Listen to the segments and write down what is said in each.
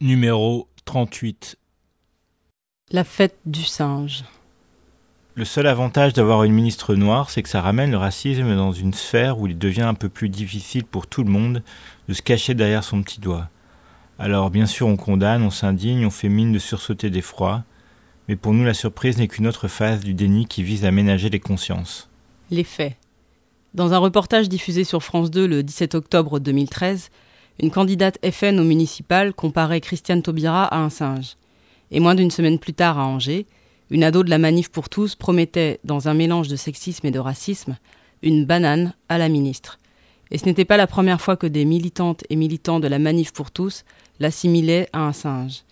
Numéro 38 La fête du singe. Le seul avantage d'avoir une ministre noire, c'est que ça ramène le racisme dans une sphère où il devient un peu plus difficile pour tout le monde de se cacher derrière son petit doigt. Alors bien sûr on condamne, on s'indigne, on fait mine de sursauter d'effroi, mais pour nous la surprise n'est qu'une autre phase du déni qui vise à ménager les consciences. Les faits. Dans un reportage diffusé sur France 2 le 17 octobre 2013, une candidate FN au municipal comparait Christiane Taubira à un singe. Et moins d'une semaine plus tard à Angers, une ado de la manif pour tous promettait, dans un mélange de sexisme et de racisme, une banane à la ministre. Et ce n'était pas la première fois que des militantes et militants de la manif pour tous l'assimilaient à un singe.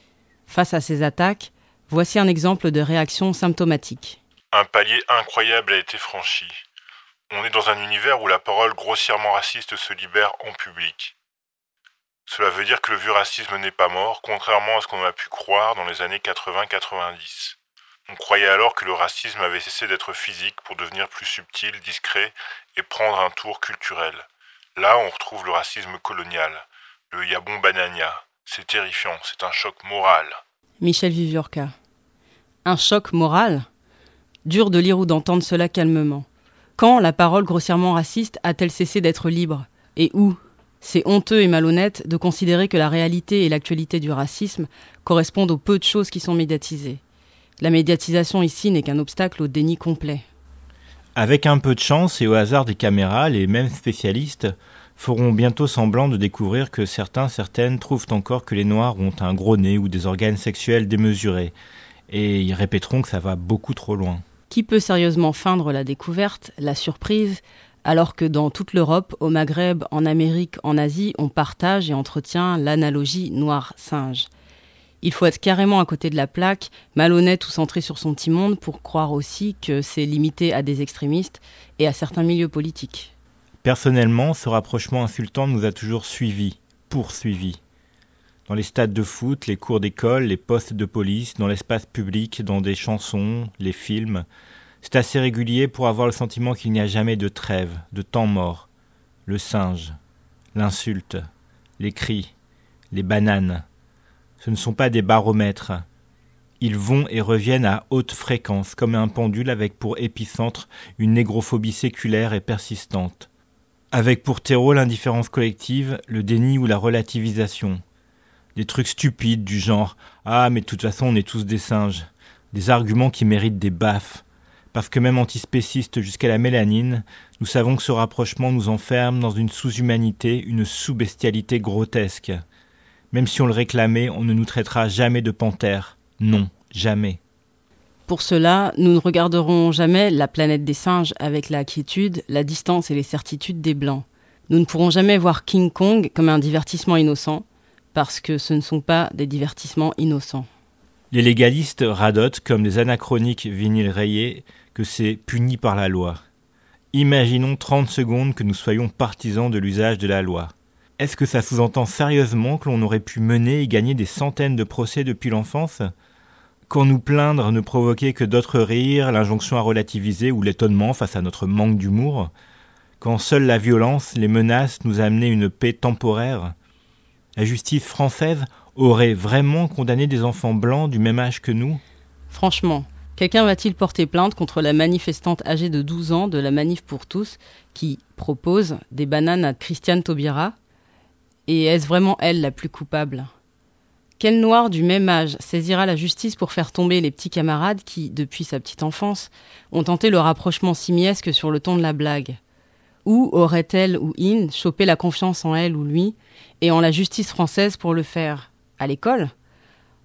Face à ces attaques, voici un exemple de réaction symptomatique. Un palier incroyable a été franchi. On est dans un univers où la parole grossièrement raciste se libère en public. Cela veut dire que le vieux racisme n'est pas mort, contrairement à ce qu'on a pu croire dans les années 80-90. On croyait alors que le racisme avait cessé d'être physique pour devenir plus subtil, discret et prendre un tour culturel. Là, on retrouve le racisme colonial, le yabon banania. C'est terrifiant, c'est un choc moral. Michel Viviorca. Un choc moral? Dur de lire ou d'entendre cela calmement. Quand la parole grossièrement raciste a-t-elle cessé d'être libre? Et où? C'est honteux et malhonnête de considérer que la réalité et l'actualité du racisme correspondent aux peu de choses qui sont médiatisées. La médiatisation ici n'est qu'un obstacle au déni complet. Avec un peu de chance et au hasard des caméras, les mêmes spécialistes feront bientôt semblant de découvrir que certains, certaines trouvent encore que les Noirs ont un gros nez ou des organes sexuels démesurés, et ils répéteront que ça va beaucoup trop loin. Qui peut sérieusement feindre la découverte, la surprise, alors que dans toute l'Europe, au Maghreb, en Amérique, en Asie, on partage et entretient l'analogie noir-singe? Il faut être carrément à côté de la plaque, malhonnête ou centré sur son petit monde pour croire aussi que c'est limité à des extrémistes et à certains milieux politiques. Personnellement, ce rapprochement insultant nous a toujours suivis, poursuivis. Dans les stades de foot, les cours d'école, les postes de police, dans l'espace public, dans des chansons, les films. C'est assez régulier pour avoir le sentiment qu'il n'y a jamais de trêve, de temps mort. Le singe, l'insulte, les cris, les bananes, ce ne sont pas des baromètres. Ils vont et reviennent à haute fréquence, comme un pendule avec pour épicentre une négrophobie séculaire et persistante. Avec pour terreau l'indifférence collective, le déni ou la relativisation. Des trucs stupides du genre Ah, mais de toute façon, on est tous des singes. Des arguments qui méritent des baffes. Parce que même antispécistes jusqu'à la mélanine, nous savons que ce rapprochement nous enferme dans une sous-humanité, une sous-bestialité grotesque. Même si on le réclamait, on ne nous traitera jamais de panthère. Non, jamais. Pour cela, nous ne regarderons jamais la planète des singes avec la quiétude, la distance et les certitudes des blancs. Nous ne pourrons jamais voir King Kong comme un divertissement innocent, parce que ce ne sont pas des divertissements innocents. Les légalistes radotent comme des anachroniques vinyles rayés que c'est puni par la loi. Imaginons 30 secondes que nous soyons partisans de l'usage de la loi. Est-ce que ça sous-entend sérieusement que l'on aurait pu mener et gagner des centaines de procès depuis l'enfance? Quand nous plaindre ne provoquait que d'autres rires, l'injonction à relativiser ou l'étonnement face à notre manque d'humour? Quand seule la violence, les menaces nous amenaient une paix temporaire? La justice française aurait vraiment condamné des enfants blancs du même âge que nous? Franchement, quelqu'un va-t-il porter plainte contre la manifestante âgée de 12 ans de la Manif pour tous qui propose des bananes à Christiane Taubira? Et est-ce vraiment elle la plus coupable? Quel noir du même âge saisira la justice pour faire tomber les petits camarades qui, depuis sa petite enfance, ont tenté le rapprochement simiesque sur le ton de la blague? Où aurait-elle ou In chopé la confiance en elle ou lui et en la justice française pour le faire? À l'école?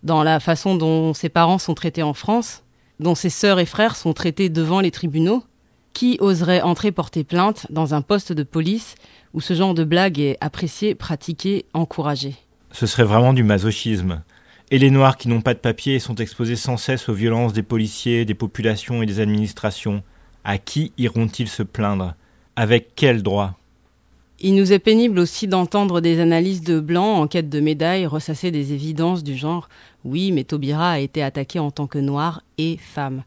Dans la façon dont ses parents sont traités en France? Dont ses sœurs et frères sont traités devant les tribunaux? Qui oserait entrer porter plainte dans un poste de police où ce genre de blague est apprécié, pratiqué, encouragé? Ce serait vraiment du masochisme. Et les Noirs qui n'ont pas de papier sont exposés sans cesse aux violences des policiers, des populations et des administrations. À qui iront-ils se plaindre? Avec quel droit? Il nous est pénible aussi d'entendre des analyses de blancs en quête de médailles ressasser des évidences du genre oui, mais Taubira a été attaqué en tant que noir et femme.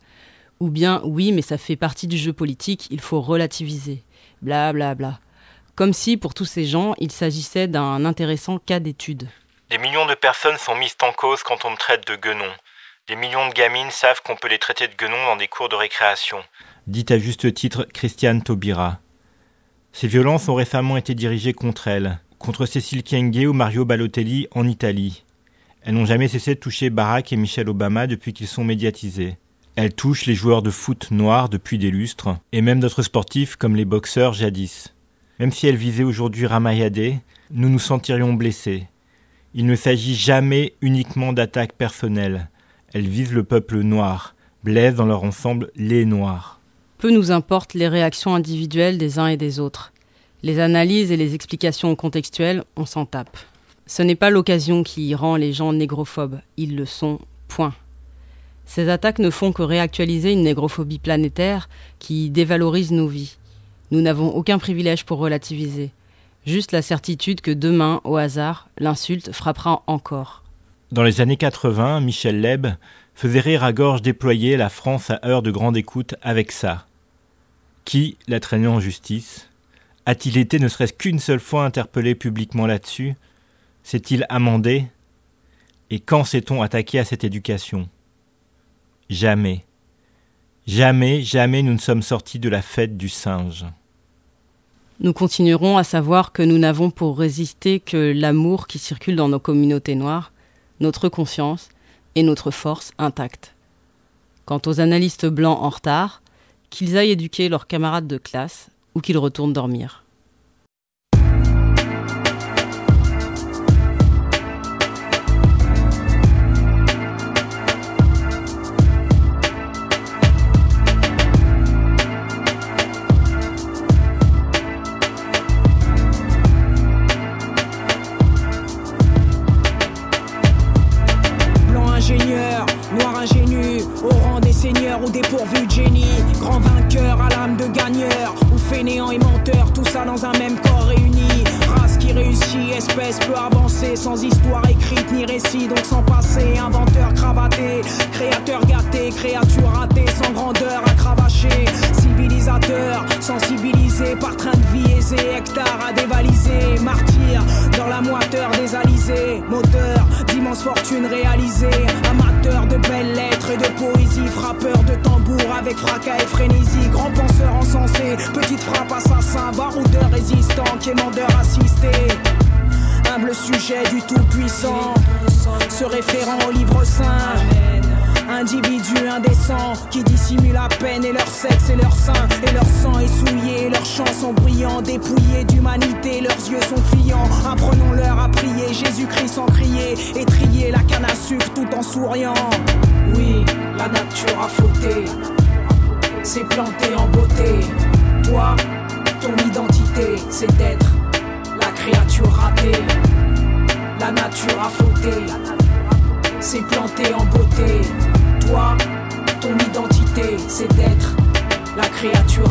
Ou bien oui, mais ça fait partie du jeu politique, il faut relativiser. Bla bla bla. Comme si pour tous ces gens, il s'agissait d'un intéressant cas d'étude. Des millions de personnes sont mises en cause quand on me traite de guenon. Des millions de gamines savent qu'on peut les traiter de guenon dans des cours de récréation. Dit à juste titre Christiane Taubira. Ces violences ont récemment été dirigées contre elle, contre Cécile Kyenge ou Mario Balotelli en Italie. Elles n'ont jamais cessé de toucher Barack et Michelle Obama depuis qu'ils sont médiatisés. Elles touchent les joueurs de foot noirs depuis des lustres, et même d'autres sportifs comme les boxeurs jadis. Même si elles visaient aujourd'hui Ramayadeh, nous nous sentirions blessés. Il ne s'agit jamais uniquement d'attaques personnelles. Elles visent le peuple noir, blessent dans leur ensemble les noirs. Peu nous importent les réactions individuelles des uns et des autres. Les analyses et les explications contextuelles, on s'en tape. Ce n'est pas l'occasion qui rend les gens négrophobes, ils le sont, point. Ces attaques ne font que réactualiser une négrophobie planétaire qui dévalorise nos vies. Nous n'avons aucun privilège pour relativiser, juste la certitude que demain, au hasard, l'insulte frappera encore. Dans les années 80, Michel Leb faisait rire à gorge déployée la France à heure de grande écoute avec ça. Qui l'a traîné en justice? A-t-il été ne serait-ce qu'une seule fois interpellé publiquement là-dessus? S'est-il amendé? Et quand s'est-on attaqué à cette éducation? Jamais. Jamais, jamais nous ne sommes sortis de la fête du singe. Nous continuerons à savoir que nous n'avons pour résister que l'amour qui circule dans nos communautés noires, notre conscience et notre force intacte. Quant aux analystes blancs en retard, qu'ils aillent éduquer leurs camarades de classe ou qu'ils retournent dormir. sexe et leur sein et leur sang est souillé, leurs chants sont brillants, dépouillés d'humanité, leurs yeux sont fuyants. Apprenons-leur à prier Jésus-Christ sans crier, et trier la canne à sucre tout en souriant. Oui, la nature a fauté.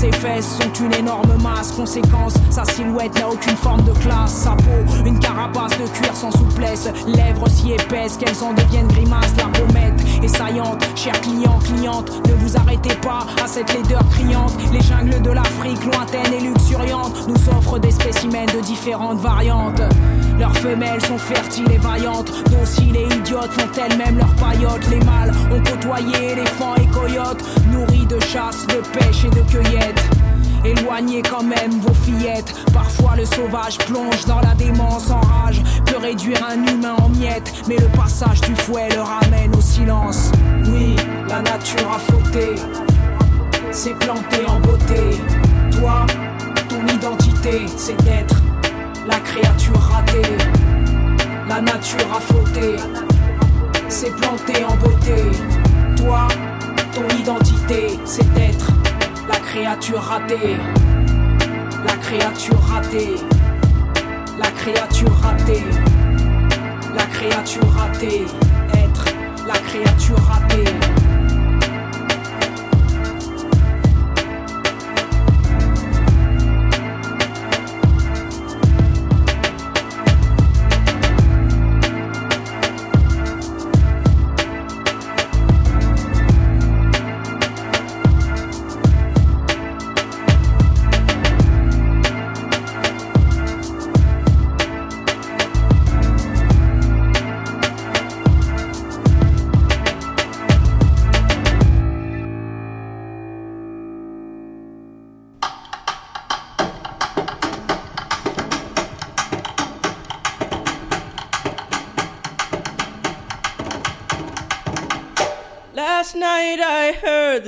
Ses fesses sont une énorme masse, conséquence, sa silhouette n'a aucune forme de classe. Sa peau, une carapace de cuir sans souplesse, lèvres si épaisses qu'elles en deviennent grimaces. La pommette est saillante, cher client, cliente, ne vous arrêtez pas à cette laideur criante. Les jungles de l'Afrique, lointaines et luxuriantes, nous offrent des spécimens de différentes variantes. Leurs femelles sont fertiles et vaillantes, dociles et idiotes font elles-mêmes leurs paillotes. Les mâles ont côtoyé éléphants et coyotes, nourris de chasse, de pêche et de cueillette. Éloignez quand même vos fillettes. Parfois le sauvage plonge dans la démence en rage. Peut réduire un humain en miettes. Mais le passage du fouet le ramène au silence. Oui, la nature a fauté. C'est planté en beauté. Toi, ton identité, c'est d'être la créature ratée. La nature a fauté, s'est plantée en beauté. Toi, ton identité, c'est être la créature ratée. La créature ratée. La créature ratée. La créature ratée. Être la créature ratée.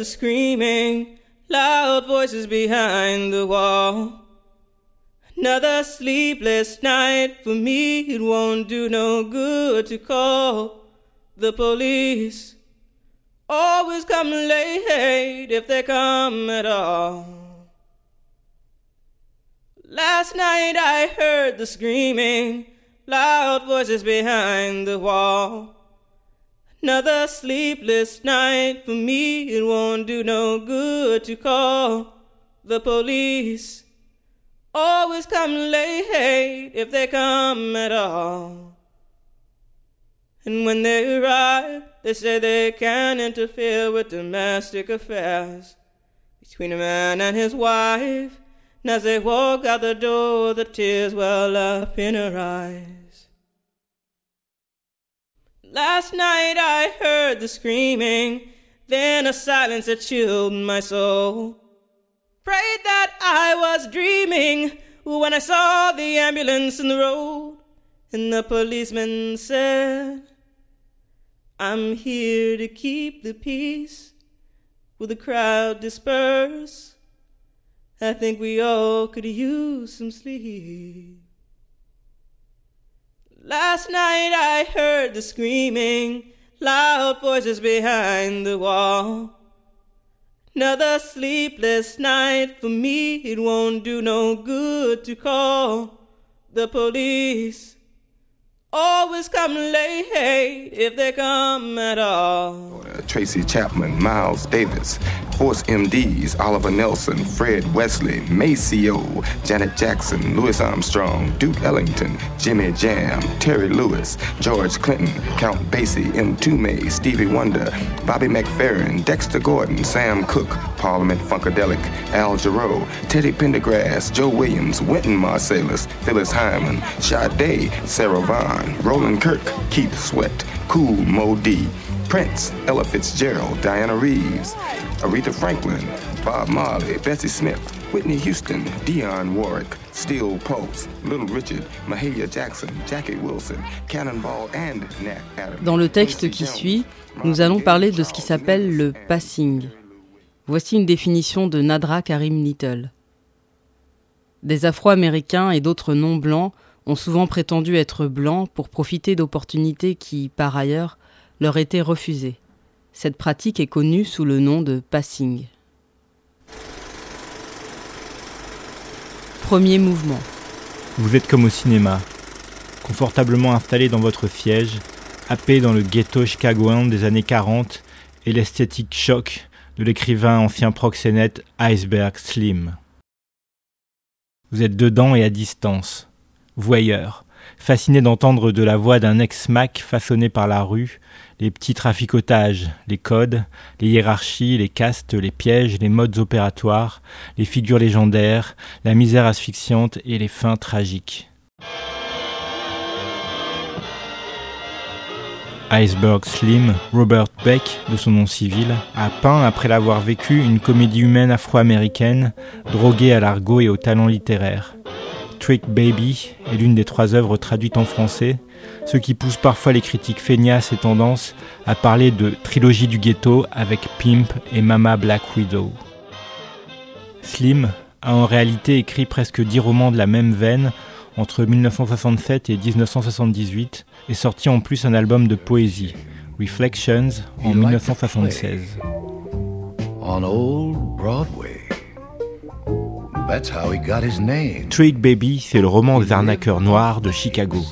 The screaming, loud voices behind the wall. Another sleepless night for me, it won't do no good to call the police. Always come late if they come at all. Last night I heard the screaming, loud voices behind the wall. Another sleepless night for me. It won't do no good to call the police. Always come late if they come at all. And when they arrive, they say they can't interfere with domestic affairs between a man and his wife. And as they walk out the door, the tears well up in her eyes. Last night I heard the screaming, then a silence that chilled my soul. Prayed that I was dreaming when I saw the ambulance in the road, and the policeman said, I'm here to keep the peace. Will the crowd disperse? I think we all could use some sleep. Last night I heard the screaming, loud voices behind the wall. Another sleepless night for me, it won't do no good to call the police. Always come late if they come at all. Tracy Chapman, Miles Davis, Force MDs, Oliver Nelson, Fred Wesley, Maceo, Janet Jackson, Louis Armstrong, Duke Ellington, Jimmy Jam, Terry Lewis, George Clinton, Count Basie, M. Toomey, Stevie Wonder, Bobby McFerrin, Dexter Gordon, Sam Cooke, Parliament Funkadelic, Al Jarreau, Teddy Pendergrass, Joe Williams, Wynton Marsalis, Phyllis Hyman, Sade, Sarah Vaughan, Roland Kirk, Keith Sweat, Cool Mo D, Prince, Ella Fitzgerald, Diana Reeves, Aretha Franklin, Bob Marley, Bessie Smith, Whitney Houston, Dionne Warwick, Steel Pulse, Little Richard, Mahalia Jackson, Jackie Wilson, Cannonball and Nat Adams. Dans le texte qui suit, nous allons parler de ce qui s'appelle le passing. Voici une définition de Nadra Karim Little. Des Afro-Américains et d'autres non-blancs ont souvent prétendu être blancs pour profiter d'opportunités qui, par ailleurs, leur étaient refusées. Cette pratique est connue sous le nom de passing. Premier mouvement. Vous êtes comme au cinéma, confortablement installé dans votre siège, happé dans le ghetto chicagoan des années 40 et l'esthétique choc de l'écrivain ancien proxénète Iceberg Slim. Vous êtes dedans et à distance, voyeur, fasciné d'entendre de la voix d'un ex-mac façonné par la rue les petits traficotages, les codes, les hiérarchies, les castes, les pièges, les modes opératoires, les figures légendaires, la misère asphyxiante et les fins tragiques. Iceberg Slim, Robert Beck, de son nom civil, a peint, après l'avoir vécu, une comédie humaine afro-américaine, droguée à l'argot et au talent littéraire. Trick Baby est l'une des trois œuvres traduites en français, ce qui pousse parfois les critiques feignasses et tendances à parler de trilogie du ghetto avec Pimp et Mama Black Widow. Slim a en réalité écrit presque dix romans de la même veine entre 1967 et 1978 et sorti en plus un album de poésie, Reflections, en 1976. Trick Baby, c'est le roman des arnaqueurs noirs de Chicago.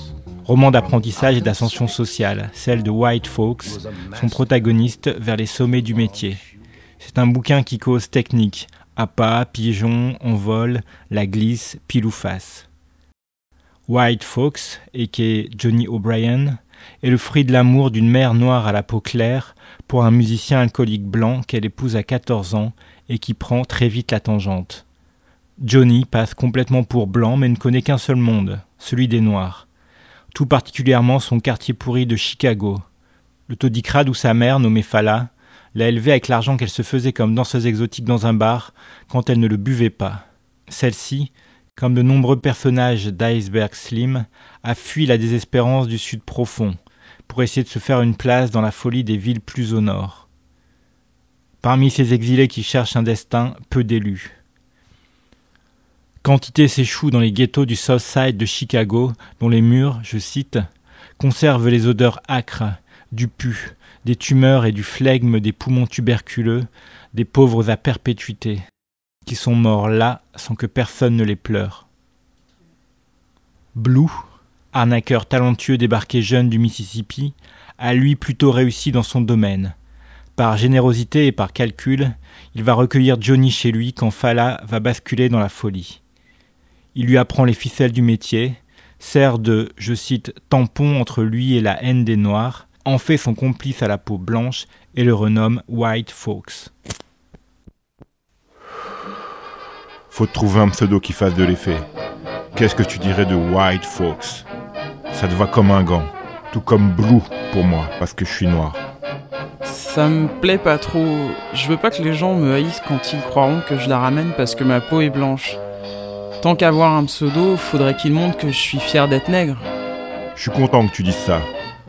Roman d'apprentissage et d'ascension sociale, celle de White Folks, son protagoniste vers les sommets du métier. C'est un bouquin qui cause technique, appât, pigeon, en vol, la glisse, pile ou face. White Fox, et Johnny O'Brien, est le fruit de l'amour d'une mère noire à la peau claire pour un musicien alcoolique blanc qu'elle épouse à 14 ans et qui prend très vite la tangente. Johnny passe complètement pour blanc mais ne connaît qu'un seul monde, celui des Noirs. Tout particulièrement son quartier pourri de Chicago. Le taudicrade où sa mère, nommée Fala, l'a élevé avec l'argent qu'elle se faisait comme danseuse exotique dans un bar quand elle ne le buvait pas. Celle-ci, comme de nombreux personnages d'Iceberg Slim, a fui la désespérance du sud profond pour essayer de se faire une place dans la folie des villes plus au nord. Parmi ces exilés qui cherchent un destin, peu d'élus. Quantité s'échoue dans les ghettos du South Side de Chicago, dont les murs, je cite, conservent les odeurs âcres, du pu, des tumeurs et du flegme des poumons tuberculeux, des pauvres à perpétuité, qui sont morts là sans que personne ne les pleure. Blue, arnaqueur talentueux débarqué jeune du Mississippi, a lui plutôt réussi dans son domaine. Par générosité et par calcul, il va recueillir Johnny chez lui quand Fala va basculer dans la folie. Il lui apprend les ficelles du métier, sert de, je cite, tampon entre lui et la haine des Noirs, en fait son complice à la peau blanche et le renomme White Fox. Faut trouver un pseudo qui fasse de l'effet. Qu'est-ce que tu dirais de White Fox? Ça te va comme un gant, tout comme Blue pour moi, parce que je suis noir. Ça me plaît pas trop. Je veux pas que les gens me haïssent quand ils croiront que je la ramène parce que ma peau est blanche. Tant qu'avoir un pseudo, faudrait qu'il montre que je suis fier d'être nègre. Je suis content que tu dises ça.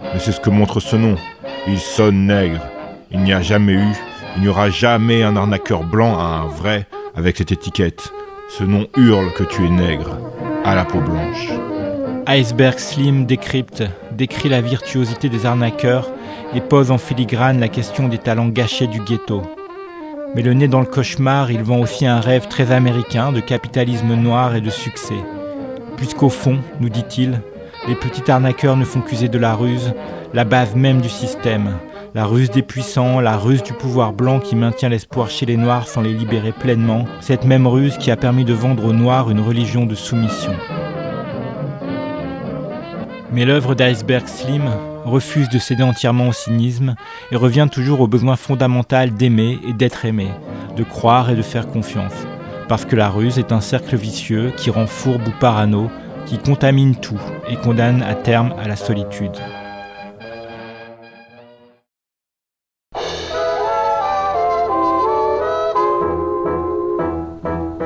Mais c'est ce que montre ce nom. Il sonne nègre. Il n'y a jamais eu, il n'y aura jamais un arnaqueur blanc à un vrai avec cette étiquette. Ce nom hurle que tu es nègre, à la peau blanche. Iceberg Slim décrypte, décrit la virtuosité des arnaqueurs et pose en filigrane la question des talents gâchés du ghetto. Mais le nez dans le cauchemar, il vend aussi un rêve très américain de capitalisme noir et de succès. Puisqu'au fond, nous dit-il, les petits arnaqueurs ne font qu'user de la ruse, la base même du système. La ruse des puissants, la ruse du pouvoir blanc qui maintient l'espoir chez les Noirs sans les libérer pleinement, cette même ruse qui a permis de vendre aux Noirs une religion de soumission. Mais l'œuvre d'Iceberg Slim refuse de céder entièrement au cynisme et revient toujours au besoin fondamental d'aimer et d'être aimé, de croire et de faire confiance. Parce que la ruse est un cercle vicieux qui rend fourbe ou parano, qui contamine tout et condamne à terme à la solitude.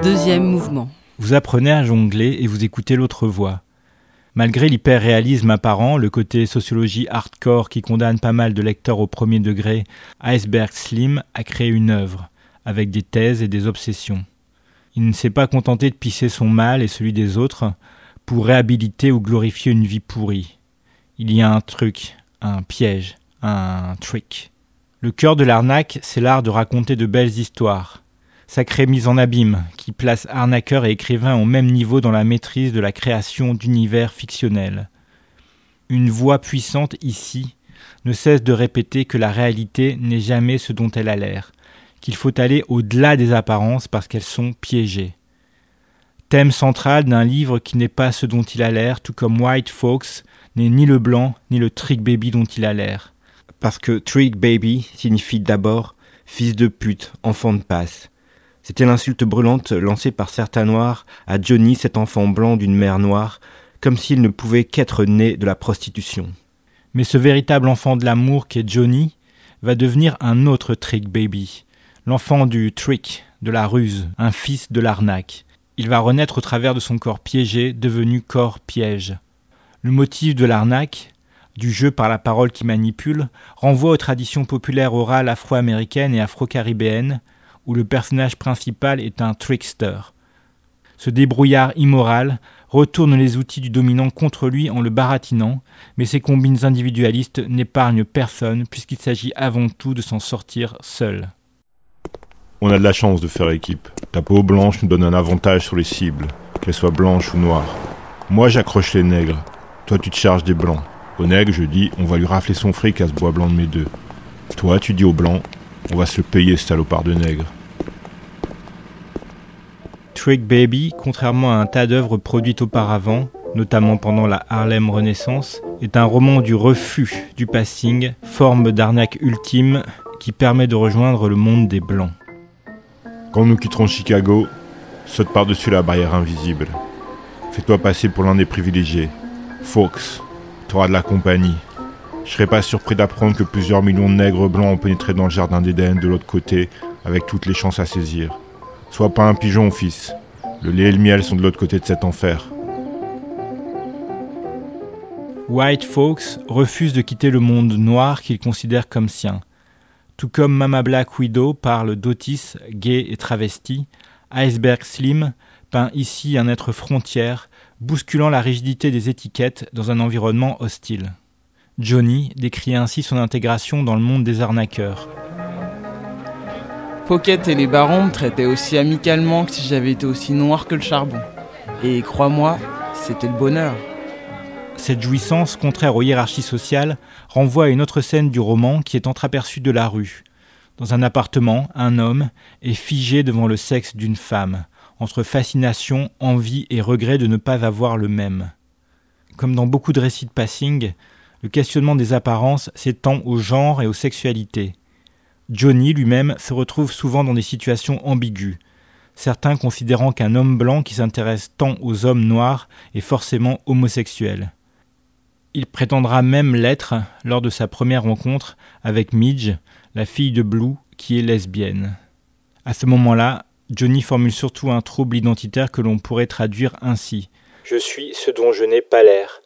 Deuxième mouvement. Vous apprenez à jongler et vous écoutez l'autre voix. Malgré l'hyper-réalisme apparent, le côté sociologie hardcore qui condamne pas mal de lecteurs au premier degré, Iceberg Slim a créé une œuvre, avec des thèses et des obsessions. Il ne s'est pas contenté de pisser son mal et celui des autres, pour réhabiliter ou glorifier une vie pourrie. Il y a un truc, un piège, un trick. Le cœur de l'arnaque, c'est l'art de raconter de belles histoires. Sacrée mise en abîme, qui place arnaqueur et écrivain au même niveau dans la maîtrise de la création d'univers fictionnels. Une voix puissante ici ne cesse de répéter que la réalité n'est jamais ce dont elle a l'air, qu'il faut aller au-delà des apparences parce qu'elles sont piégées thème central d'un livre qui n'est pas ce dont il a l'air, tout comme White Fox n'est ni le blanc ni le Trick Baby dont il a l'air. Parce que Trick Baby signifie d'abord fils de pute, enfant de passe. C'était l'insulte brûlante lancée par certains noirs à Johnny, cet enfant blanc d'une mère noire, comme s'il ne pouvait qu'être né de la prostitution. Mais ce véritable enfant de l'amour qu'est Johnny va devenir un autre Trick Baby, l'enfant du trick, de la ruse, un fils de l'arnaque. Il va renaître au travers de son corps piégé, devenu corps piège. Le motif de l'arnaque, du jeu par la parole qui manipule, renvoie aux traditions populaires orales afro-américaines et afro-caribéennes, où le personnage principal est un trickster. Ce débrouillard immoral retourne les outils du dominant contre lui en le baratinant, mais ces combines individualistes n'épargnent personne puisqu'il s'agit avant tout de s'en sortir seul. On a de la chance de faire équipe. Ta peau blanche nous donne un avantage sur les cibles, qu'elles soient blanches ou noires. Moi j'accroche les nègres, toi tu te charges des blancs. Au nègre je dis on va lui rafler son fric à ce bois blanc de mes deux. Toi tu dis aux blancs on va se le payer ce salopard de nègre. Trick Baby, contrairement à un tas d'œuvres produites auparavant, notamment pendant la Harlem Renaissance, est un roman du refus du passing, forme d'arnaque ultime qui permet de rejoindre le monde des Blancs. Quand nous quitterons Chicago, saute par-dessus la barrière invisible. Fais-toi passer pour l'un des privilégiés. Fox, t'auras de la compagnie. Je serais pas surpris d'apprendre que plusieurs millions de nègres blancs ont pénétré dans le jardin d'Éden de l'autre côté, avec toutes les chances à saisir. Sois pas un pigeon, fils. Le lait et le miel sont de l'autre côté de cet enfer. White Folks refuse de quitter le monde noir qu'ils considèrent comme sien. Tout comme Mama Black Widow parle d'Otis, gay et travesti, Iceberg Slim peint ici un être frontière, bousculant la rigidité des étiquettes dans un environnement hostile. Johnny décrit ainsi son intégration dans le monde des arnaqueurs. Pocket et les barons me traitaient aussi amicalement que si j'avais été aussi noir que le charbon. Et crois-moi, c'était le bonheur. Cette jouissance, contraire aux hiérarchies sociales, renvoie à une autre scène du roman qui est entreaperçue de la rue. Dans un appartement, un homme est figé devant le sexe d'une femme, entre fascination, envie et regret de ne pas avoir le même. Comme dans beaucoup de récits de passing, le questionnement des apparences s'étend au genre et aux sexualités. Johnny lui-même se retrouve souvent dans des situations ambiguës, certains considérant qu'un homme blanc qui s'intéresse tant aux hommes noirs est forcément homosexuel. Il prétendra même l'être lors de sa première rencontre avec Midge, la fille de Blue, qui est lesbienne. À ce moment-là, Johnny formule surtout un trouble identitaire que l'on pourrait traduire ainsi. Je suis ce dont je n'ai pas l'air.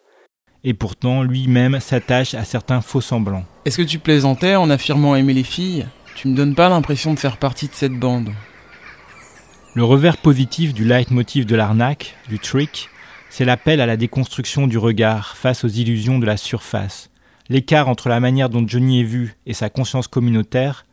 Et pourtant, lui-même s'attache à certains faux semblants. Est-ce que tu plaisantais en affirmant aimer les filles? Tu me donnes pas l'impression de faire partie de cette bande. Le revers positif du leitmotiv de l'arnaque, du trick, c'est l'appel à la déconstruction du regard face aux illusions de la surface. L'écart entre la manière dont Johnny est vu et sa conscience communautaire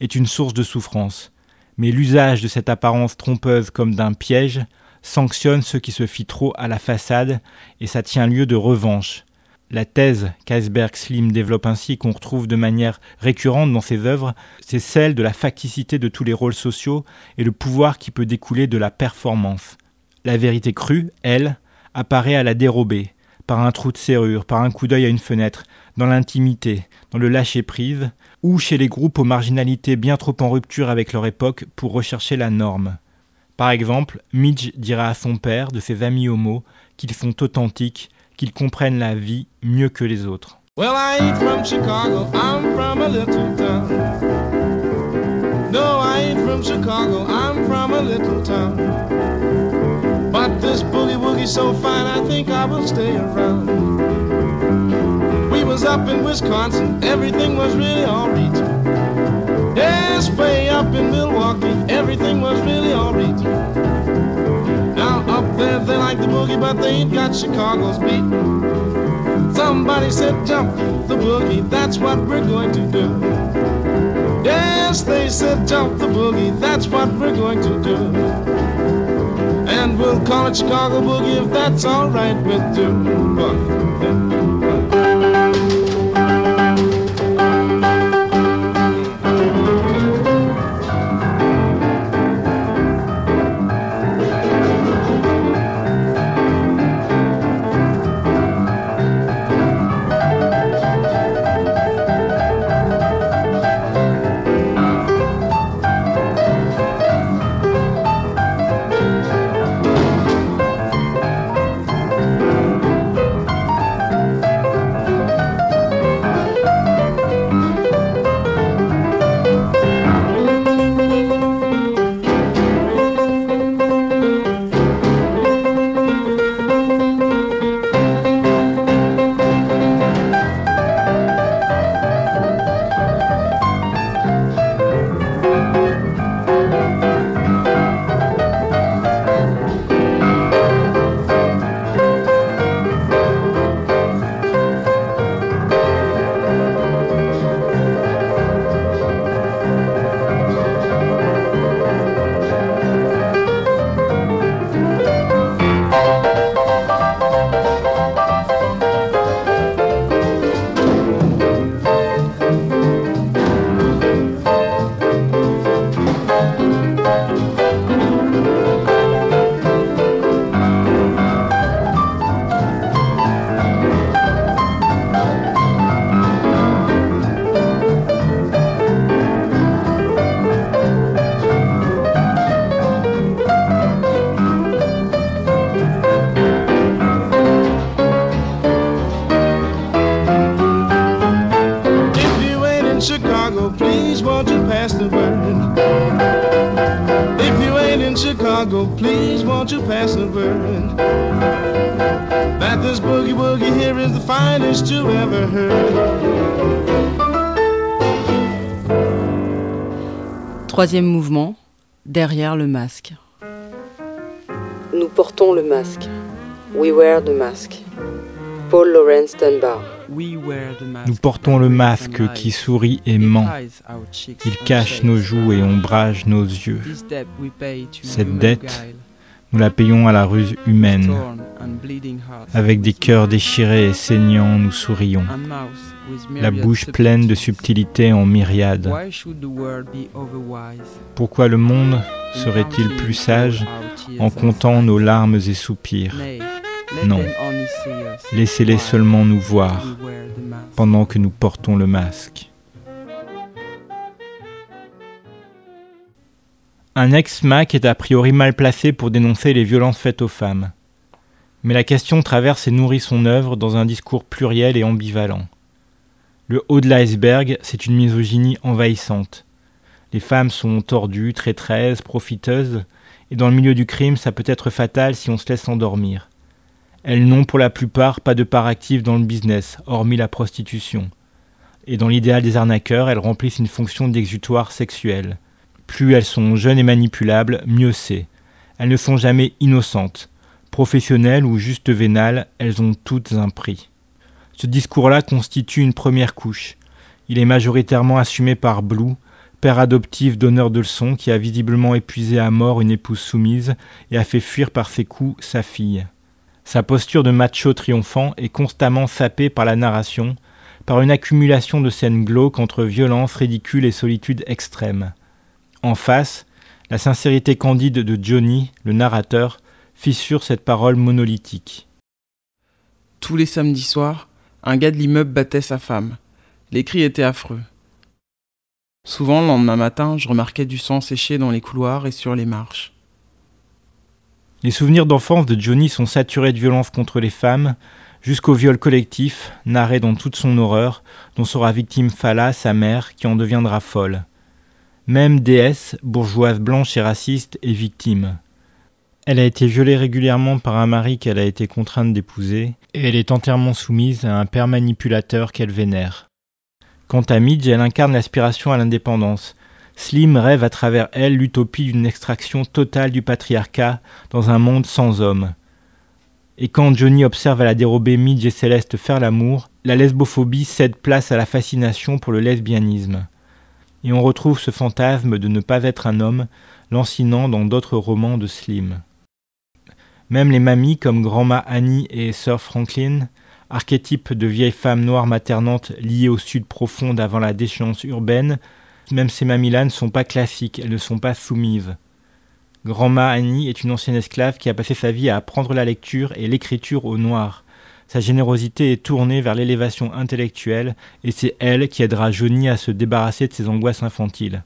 est une source de souffrance. Mais l'usage de cette apparence trompeuse comme d'un piège sanctionne ceux qui se fient trop à la façade et ça tient lieu de revanche. La thèse qu'Iceberg Slim développe ainsi qu'on retrouve de manière récurrente dans ses œuvres, c'est celle de la facticité de tous les rôles sociaux et le pouvoir qui peut découler de la performance. La vérité crue, elle, apparaît à la dérobée, par un trou de serrure, par un coup d'œil à une fenêtre, dans l'intimité, dans le lâcher-prise, ou chez les groupes aux marginalités bien trop en rupture avec leur époque pour rechercher la norme. Par exemple, Midge dira à son père de ses amis homo qu'ils sont authentiques, qu'ils comprennent la vie mieux que les autres. Well, I ain't from Chicago, I'm from a little town. No, I ain't from Chicago, I'm from a little town. But this boogie woogie's so fine, I think I will stay around. We was up in Wisconsin, everything was really alright. Yes, way up in Milwaukee, everything was really alright. Now up there they like the boogie, but they ain't got Chicago's beat. Somebody said jump the boogie, that's what we're going to do. Yes, they said jump the boogie, that's what we're going to do. And we'll call it Chicago Boogie if that's alright with you. Troisième mouvement, derrière le masque. Nous portons le masque. We wear the mask. Paul Lawrence Dunbar. Nous portons le masque qui sourit et ment. Il cache nos joues et ombrage nos yeux. Cette dette, nous la payons à la ruse humaine. Avec des cœurs déchirés et saignants, nous sourions. La bouche pleine de subtilités en myriades. Pourquoi le monde serait-il plus sage en comptant nos larmes et soupirs? Non. Laissez-les seulement nous voir pendant que nous portons le masque. Un ex-MAC est a priori mal placé pour dénoncer les violences faites aux femmes. Mais la question traverse et nourrit son œuvre dans un discours pluriel et ambivalent. Le haut de l'iceberg, c'est une misogynie envahissante. Les femmes sont tordues, traîtresses, profiteuses, et dans le milieu du crime, ça peut être fatal si on se laisse endormir. Elles n'ont pour la plupart pas de part active dans le business, hormis la prostitution. Et dans l'idéal des arnaqueurs, elles remplissent une fonction d'exutoire sexuel. Plus elles sont jeunes et manipulables, mieux c'est. Elles ne sont jamais innocentes. Professionnelles ou juste vénales, elles ont toutes un prix. Ce discours-là constitue une première couche. Il est majoritairement assumé par Blue, père adoptif donneur de leçons qui a visiblement épuisé à mort une épouse soumise et a fait fuir par ses coups sa fille. Sa posture de macho triomphant est constamment sapée par la narration, par une accumulation de scènes glauques entre violence, ridicule et solitude extrême. En face, la sincérité candide de Johnny, le narrateur, fissure cette parole monolithique. Tous les samedis soirs, un gars de l'immeuble battait sa femme. Les cris étaient affreux. Souvent, le lendemain matin, je remarquais du sang séché dans les couloirs et sur les marches. Les souvenirs d'enfance de Johnny sont saturés de violence contre les femmes, jusqu'au viol collectif, narré dans toute son horreur, dont sera victime Fala, sa mère, qui en deviendra folle. Même déesse, bourgeoise blanche et raciste, est victime. Elle a été violée régulièrement par un mari qu'elle a été contrainte d'épouser, et elle est entièrement soumise à un père manipulateur qu'elle vénère. Quant à Midge, elle incarne l'aspiration à l'indépendance. Slim rêve à travers elle l'utopie d'une extraction totale du patriarcat dans un monde sans hommes. Et quand Johnny observe à la dérobée Midge et Céleste faire l'amour, la lesbophobie cède place à la fascination pour le lesbianisme et on retrouve ce fantasme de ne pas être un homme, lancinant dans d'autres romans de Slim. Même les mamies comme Grandma Annie et Sir Franklin, archétypes de vieilles femmes noires maternantes liées au sud profond avant la déchéance urbaine, même ces mamies-là ne sont pas classiques, elles ne sont pas soumises. Grandma Annie est une ancienne esclave qui a passé sa vie à apprendre la lecture et l'écriture au noir, sa générosité est tournée vers l'élévation intellectuelle et c'est elle qui aidera Johnny à se débarrasser de ses angoisses infantiles.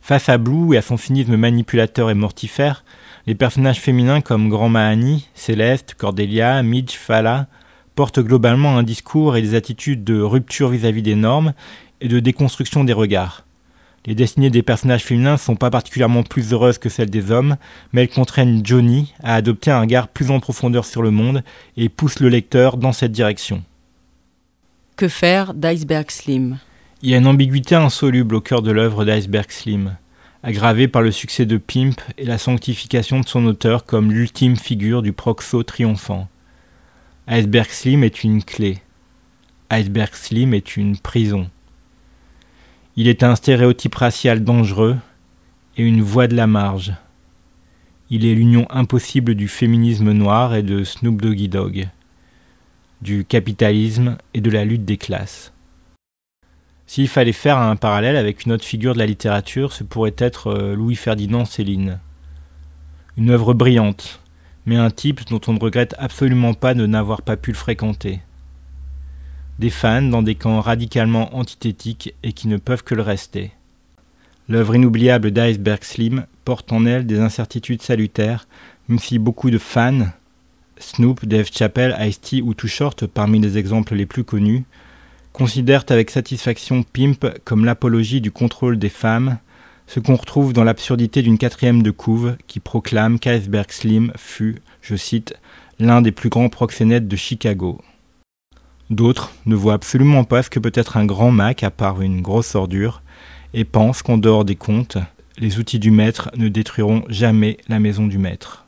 Face à Blue et à son cynisme manipulateur et mortifère, les personnages féminins comme Grandma Annie, Céleste, Cordelia, Midge, Fala portent globalement un discours et des attitudes de rupture vis-à-vis des normes et de déconstruction des regards. Les destinées des personnages féminins sont pas particulièrement plus heureuses que celles des hommes, mais elles contraignent Johnny à adopter un regard plus en profondeur sur le monde et poussent le lecteur dans cette direction. Que faire d'Iceberg Slim? Il y a une ambiguïté insoluble au cœur de l'œuvre d'Iceberg Slim, aggravée par le succès de Pimp et la sanctification de son auteur comme l'ultime figure du proxo triomphant. Iceberg Slim est une clé. Iceberg Slim est une prison. Il est un stéréotype racial dangereux et une voix de la marge. Il est l'union impossible du féminisme noir et de Snoop Doggy Dogg, du capitalisme et de la lutte des classes. S'il fallait faire un parallèle avec une autre figure de la littérature, ce pourrait être euh, Louis-Ferdinand Céline. Une œuvre brillante, mais un type dont on ne regrette absolument pas de n'avoir pas pu le fréquenter des fans dans des camps radicalement antithétiques et qui ne peuvent que le rester. L'œuvre inoubliable d'Iceberg Slim porte en elle des incertitudes salutaires, même si beaucoup de fans, Snoop, Dave Chappelle, Ice-T ou Too Short parmi les exemples les plus connus, considèrent avec satisfaction Pimp comme l'apologie du contrôle des femmes, ce qu'on retrouve dans l'absurdité d'une quatrième de couve qui proclame qu'Iceberg Slim fut, je cite, l'un des plus grands proxénètes de Chicago. D'autres ne voient absolument pas ce que peut être un grand Mac à part une grosse ordure et pensent qu'en dehors des comptes, les outils du maître ne détruiront jamais la maison du maître.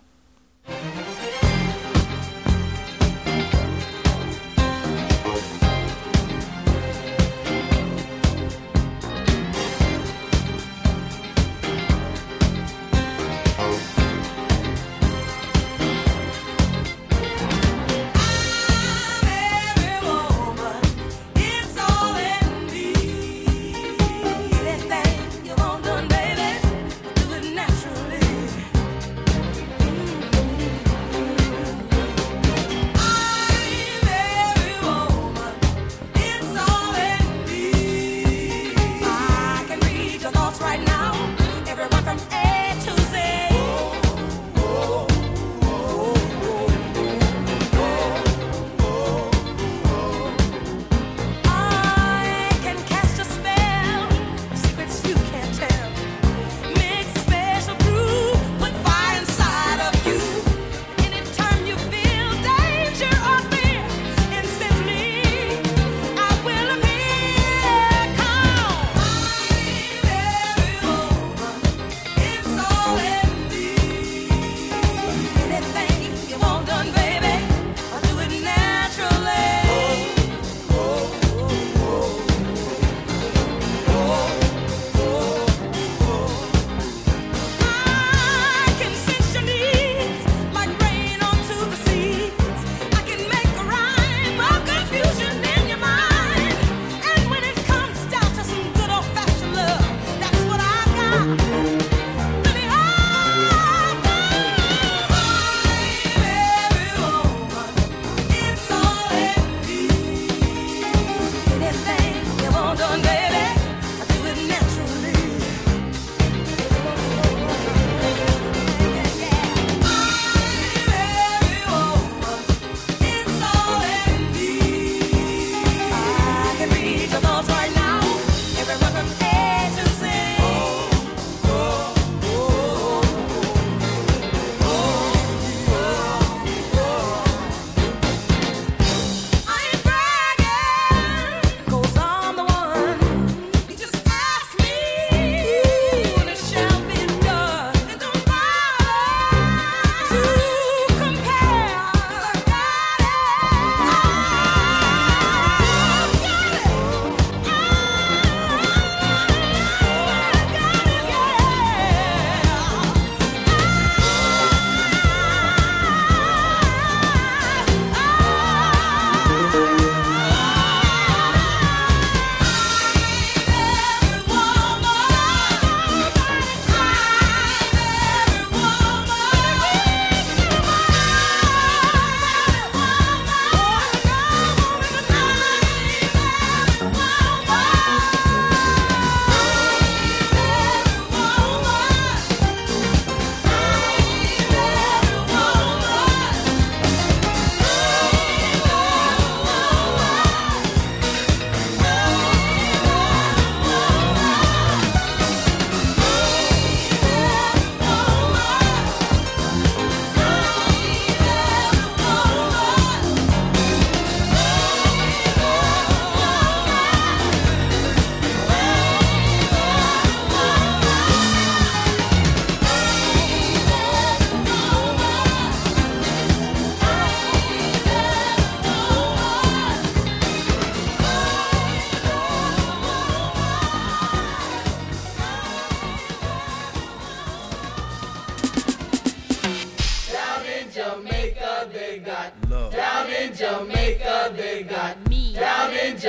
When I erupt, I start smoking. The mic is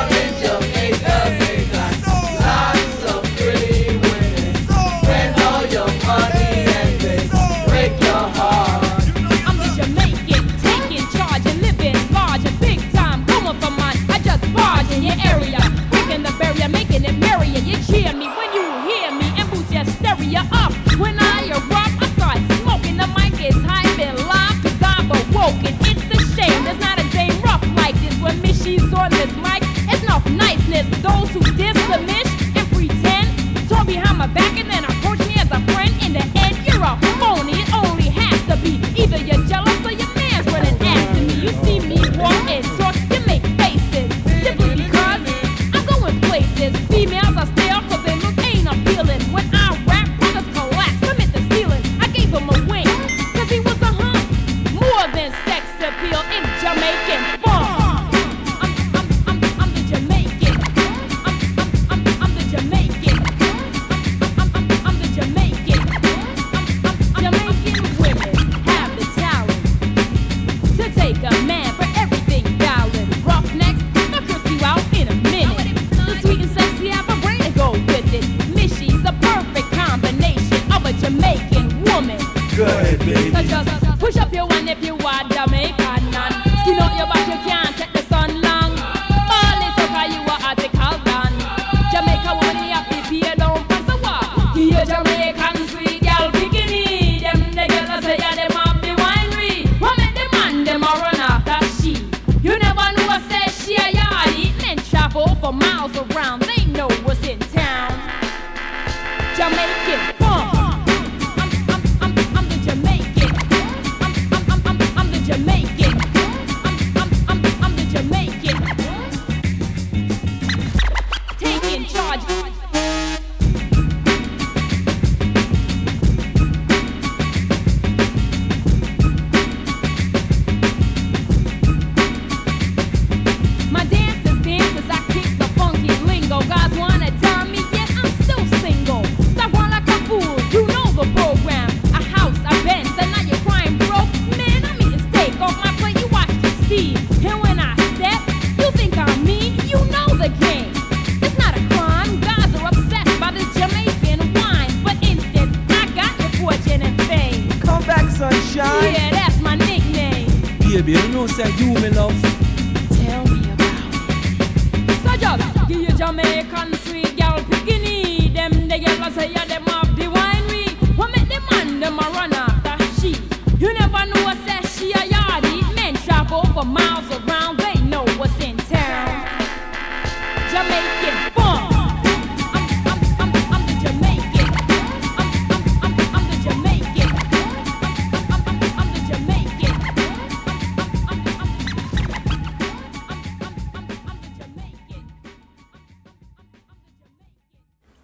hype and live, cause I'm awoken.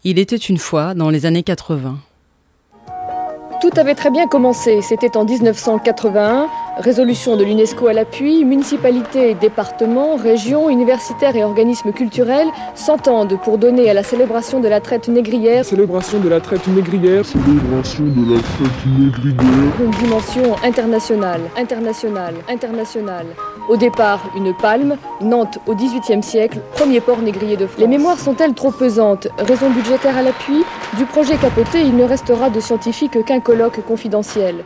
Il était une fois dans les années 80. Tout avait très bien commencé. C'était en 1981. Résolution de l'UNESCO à l'appui, municipalités, départements, régions, universitaires et organismes culturels s'entendent pour donner à la célébration de la traite négrière Célébration de la traite négrière. Célébration de la traite négrière. une dimension internationale, internationale, internationale. Au départ, une palme, Nantes au XVIIIe siècle, premier port négrier de France. Les mémoires sont-elles trop pesantes? Raison budgétaire à l'appui? Du projet capoté, il ne restera de scientifique qu'un colloque confidentiel.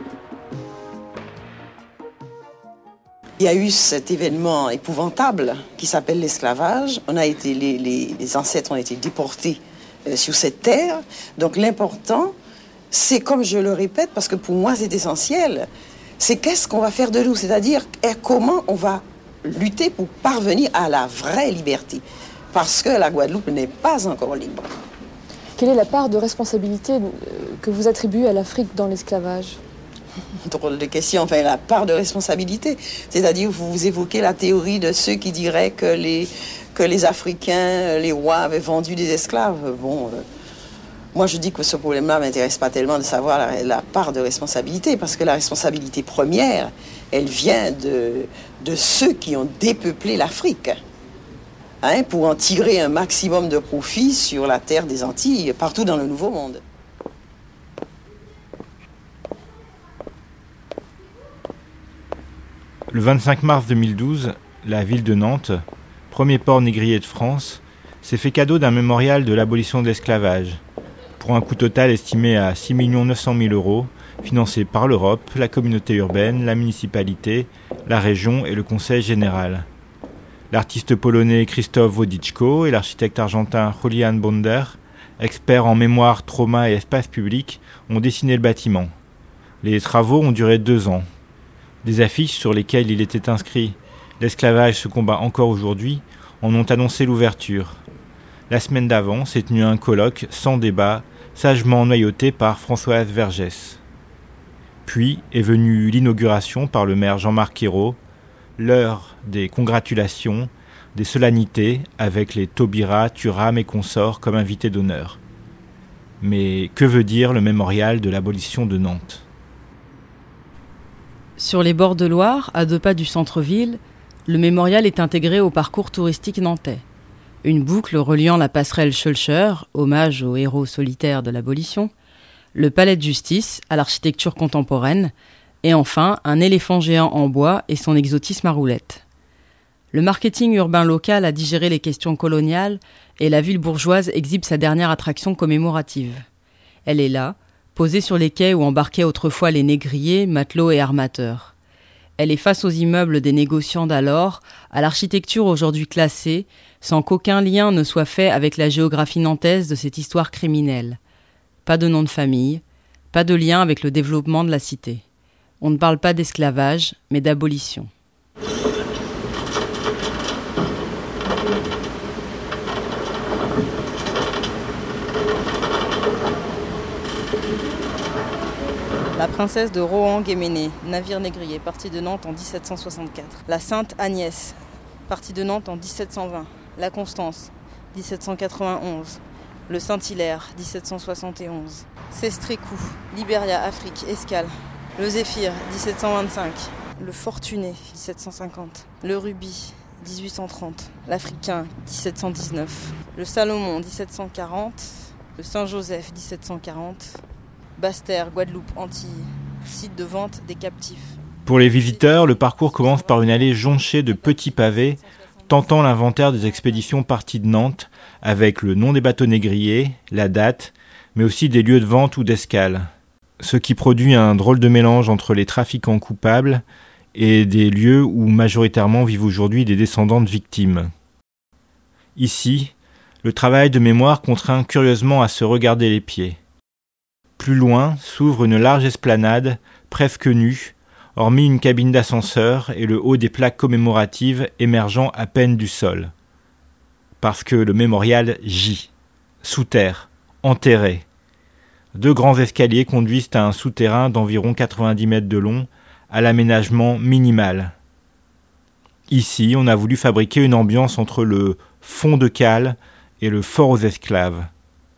Il y a eu cet événement épouvantable qui s'appelle l'esclavage. Les, ancêtres ont été déportés euh, sur cette terre. Donc l'important, c'est comme je le répète, parce que pour moi c'est essentiel, c'est qu'est-ce qu'on va faire de nous, c'est-à-dire comment on va lutter pour parvenir à la vraie liberté? Parce que la Guadeloupe n'est pas encore libre. Quelle est la part de responsabilité euh, que vous attribuez à l'Afrique dans l'esclavage? Drôle de question, enfin la part de responsabilité. C'est-à-dire, vous, évoquez la théorie de ceux qui diraient que les, que les Africains, les rois avaient vendu des esclaves. Bon, euh, moi je dis que ce problème-là m'intéresse pas tellement de savoir la, la part de responsabilité, parce que la responsabilité première, elle vient de, de ceux qui ont dépeuplé l'Afrique. Hein, pour en tirer un maximum de profit sur la terre des Antilles, partout dans le Nouveau Monde. Le 25 mars 2012, la ville de Nantes, premier port négrier de France, s'est fait cadeau d'un mémorial de l'abolition de l'esclavage, pour un coût total estimé à 6 900 000 euros, financé par l'Europe, la communauté urbaine, la municipalité, la région et le conseil général. L'artiste polonais Krzysztof Wodiczko et l'architecte argentin Julian Bonder, experts en mémoire, trauma et espace public, ont dessiné le bâtiment. Les travaux ont duré deux ans. Des affiches sur lesquelles il était inscrit L'esclavage se combat encore aujourd'hui en ont annoncé l'ouverture. La semaine d'avant s'est tenu un colloque sans débat, sagement noyauté par Françoise Vergès. Puis est venue l'inauguration par le maire Jean-Marc Ayrault, l'heure des congratulations, des solennités avec les Taubira, Turam et consorts comme invités d'honneur. Mais que veut dire le mémorial de l'abolition de Nantes? Sur les bords de Loire, à deux pas du centre-ville, le mémorial est intégré au parcours touristique nantais. Une boucle reliant la passerelle Schulcher, hommage aux héros solitaires de l'abolition, le palais de justice à l'architecture contemporaine, et enfin un éléphant géant en bois et son exotisme à roulettes. Le marketing urbain local a digéré les questions coloniales et la ville bourgeoise exhibe sa dernière attraction commémorative. Elle est là, posée sur les quais où embarquaient autrefois les négriers, matelots et armateurs. Elle est face aux immeubles des négociants d'alors, à l'architecture aujourd'hui classée, sans qu'aucun lien ne soit fait avec la géographie nantaise de cette histoire criminelle. Pas de nom de famille, pas de lien avec le développement de la cité. On ne parle pas d'esclavage, mais d'abolition. Princesse de Rohan-Guéméné, navire négrier, parti de Nantes en 1764. La Sainte Agnès, partie de Nantes en 1720. La Constance, 1791. Le Saint-Hilaire, 1771. Sestricou, Libéria, Afrique, Escale. Le Zéphyr, 1725. Le Fortuné, 1750. Le Rubis, 1830. L'Africain, 1719. Le Salomon, 1740. Le Saint-Joseph, 1740. Basse-Terre, Guadeloupe, Antilles. Site de vente des captifs. Pour les visiteurs, le parcours commence par une allée jonchée de petits pavés, tentant l'inventaire des expéditions parties de Nantes, avec le nom des bateaux négriers, la date, mais aussi des lieux de vente ou d'escale. Ce qui produit un drôle de mélange entre les trafiquants coupables et des lieux où majoritairement vivent aujourd'hui des descendants de victimes. Ici, le travail de mémoire contraint curieusement à se regarder les pieds. Plus loin s'ouvre une large esplanade, presque nue, hormis une cabine d'ascenseur et le haut des plaques commémoratives émergeant à peine du sol. Parce que le mémorial gît, sous terre, enterré. Deux grands escaliers conduisent à un souterrain d'environ 90 mètres de long, à l'aménagement minimal. Ici, on a voulu fabriquer une ambiance entre le fond de cale et le fort aux esclaves,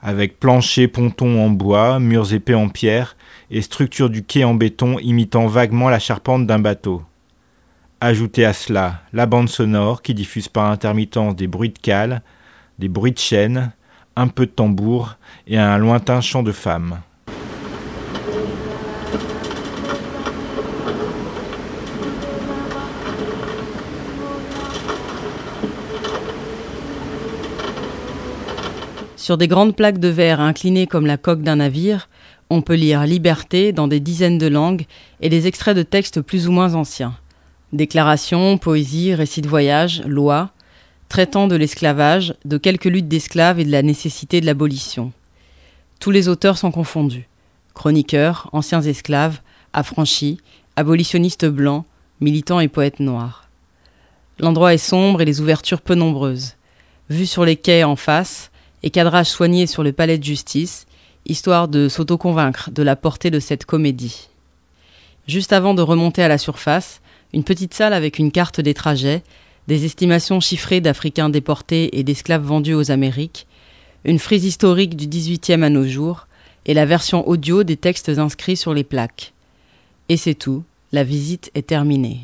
avec plancher ponton en bois, murs épais en pierre et structure du quai en béton imitant vaguement la charpente d'un bateau. Ajoutez à cela la bande sonore qui diffuse par intermittence des bruits de cale, des bruits de chaîne, un peu de tambour et un lointain chant de femme. Sur des grandes plaques de verre inclinées comme la coque d'un navire, on peut lire Liberté dans des dizaines de langues et des extraits de textes plus ou moins anciens. Déclarations, poésie, récits de voyage, lois, traitant de l'esclavage, de quelques luttes d'esclaves et de la nécessité de l'abolition. Tous les auteurs sont confondus. Chroniqueurs, anciens esclaves, affranchis, abolitionnistes blancs, militants et poètes noirs. L'endroit est sombre et les ouvertures peu nombreuses. Vue sur les quais en face, et cadrage soigné sur le palais de justice, histoire de s'auto-convaincre de la portée de cette comédie. Juste avant de remonter à la surface, une petite salle avec une carte des trajets, des estimations chiffrées d'Africains déportés et d'esclaves vendus aux Amériques, une frise historique du XVIIIe à nos jours, et la version audio des textes inscrits sur les plaques. Et c'est tout, la visite est terminée.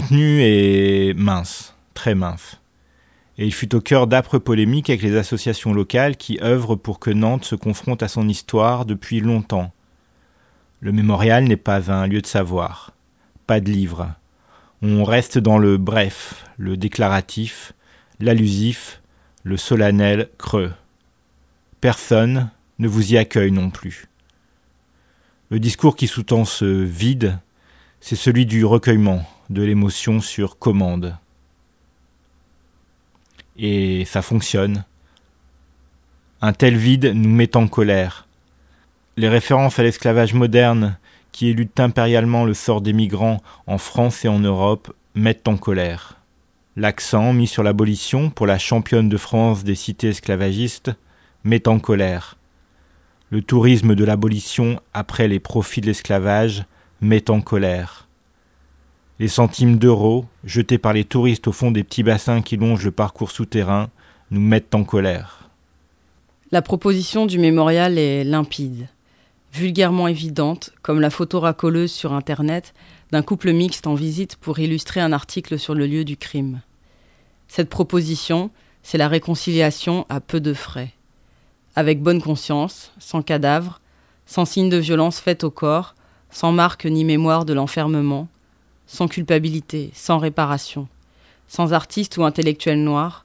Contenu est mince, très mince. Et il fut au cœur d'âpres polémiques avec les associations locales qui œuvrent pour que Nantes se confronte à son histoire depuis longtemps. Le mémorial n'est pas un lieu de savoir, pas de livre. On reste dans le bref, le déclaratif, l'allusif, le solennel creux. Personne, ne vous y accueille non plus. Le discours qui sous-tend ce vide, c'est celui du recueillement, de l'émotion sur commande. Et ça fonctionne. Un tel vide nous met en colère. Les références à l'esclavage moderne qui élude impérialement le sort des migrants en France et en Europe mettent en colère. L'accent mis sur l'abolition pour la championne de France des cités esclavagistes met en colère. Le tourisme de l'abolition après les profits de l'esclavage met en colère. Les centimes d'euros, jetés par les touristes au fond des petits bassins qui longent le parcours souterrain, nous mettent en colère. La proposition du mémorial est limpide, vulgairement évidente, comme la photo racoleuse sur Internet d'un couple mixte en visite pour illustrer un article sur le lieu du crime. Cette proposition, c'est la réconciliation à peu de frais. Avec bonne conscience, sans cadavre, sans signe de violence faite au corps, sans marque ni mémoire de l'enfermement, sans culpabilité, sans réparation, sans artiste ou intellectuel noir,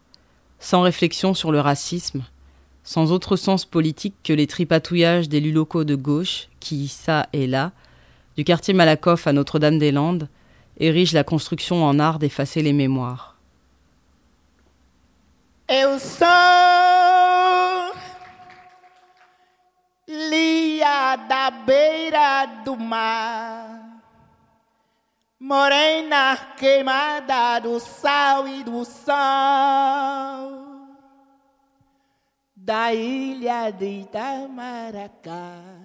sans réflexion sur le racisme, sans autre sens politique que les tripatouillages d'élus locaux de gauche qui, ça et là, du quartier Malakoff à Notre-Dame-des-Landes, érigent la construction en art d'effacer les mémoires. Eu sou Lia da beira do mar Morena queimada do sal e do sol. Da ilha de Itamaracá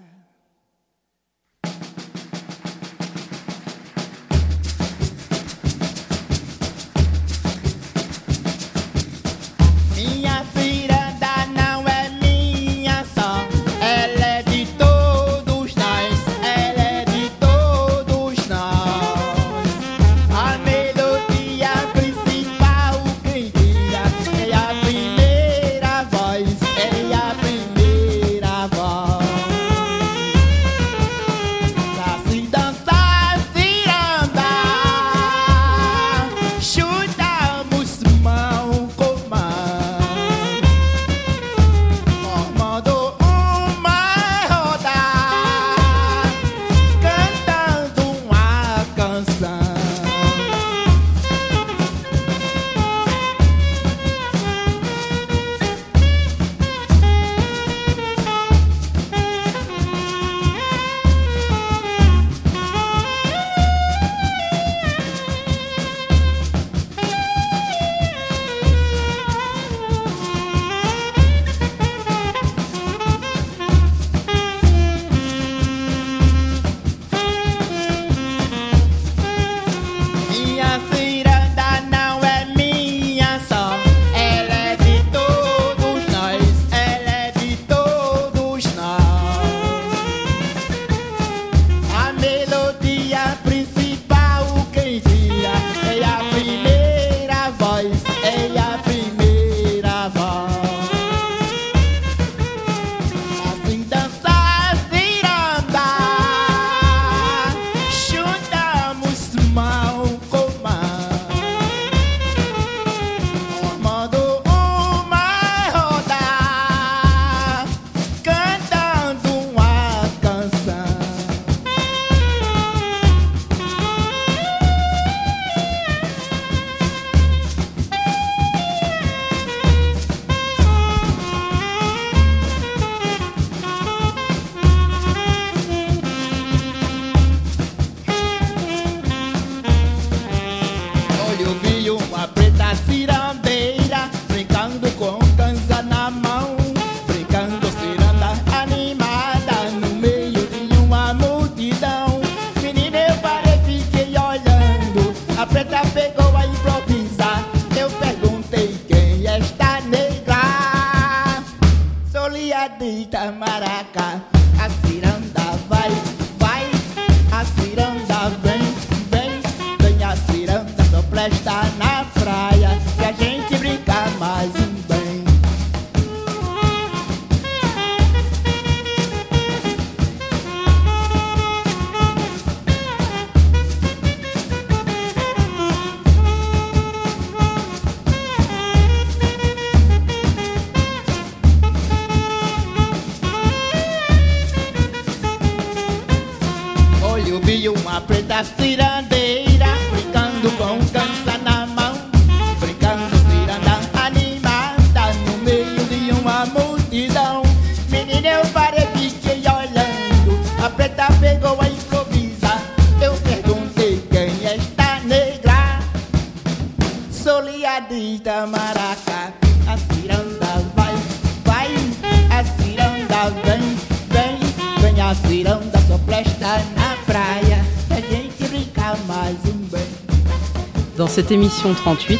Dans cette émission 38,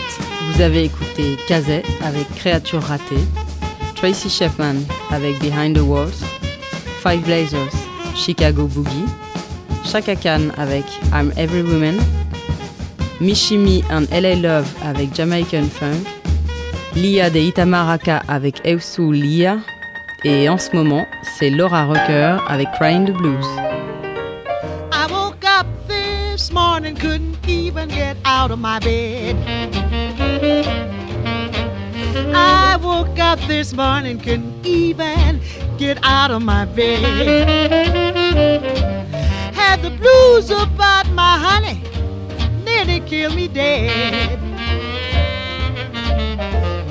vous avez écouté Kazet avec Créature ratée, Tracy Chapman avec Behind the Walls, Five Blazers, Chicago Boogie, Chaka Khan avec I'm Every Woman, Mishimi and LA Love avec Jamaican Funk, Lia de Itamaraka avec Eusu Lia, et en ce moment, c'est Laura Rucker avec Crying the Blues. I woke up this morning, couldn't even get out of my bed. I woke up this morning, couldn't even get out of my bed. Had the blues about my honey, nearly killed me dead.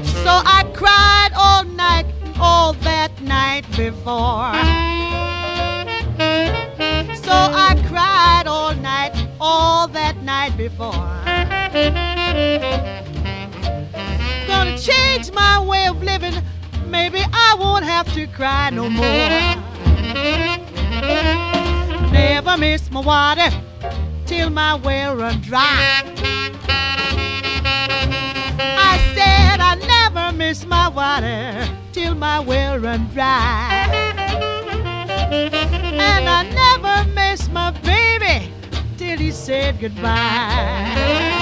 So I cried all night, all that night before. So I cried all night, all that night before. Gonna change my way of living. Maybe I won't have to cry no more. Never miss my water till my well run dry. I said I never miss my water till my well run dry. And I never miss my baby till he said goodbye.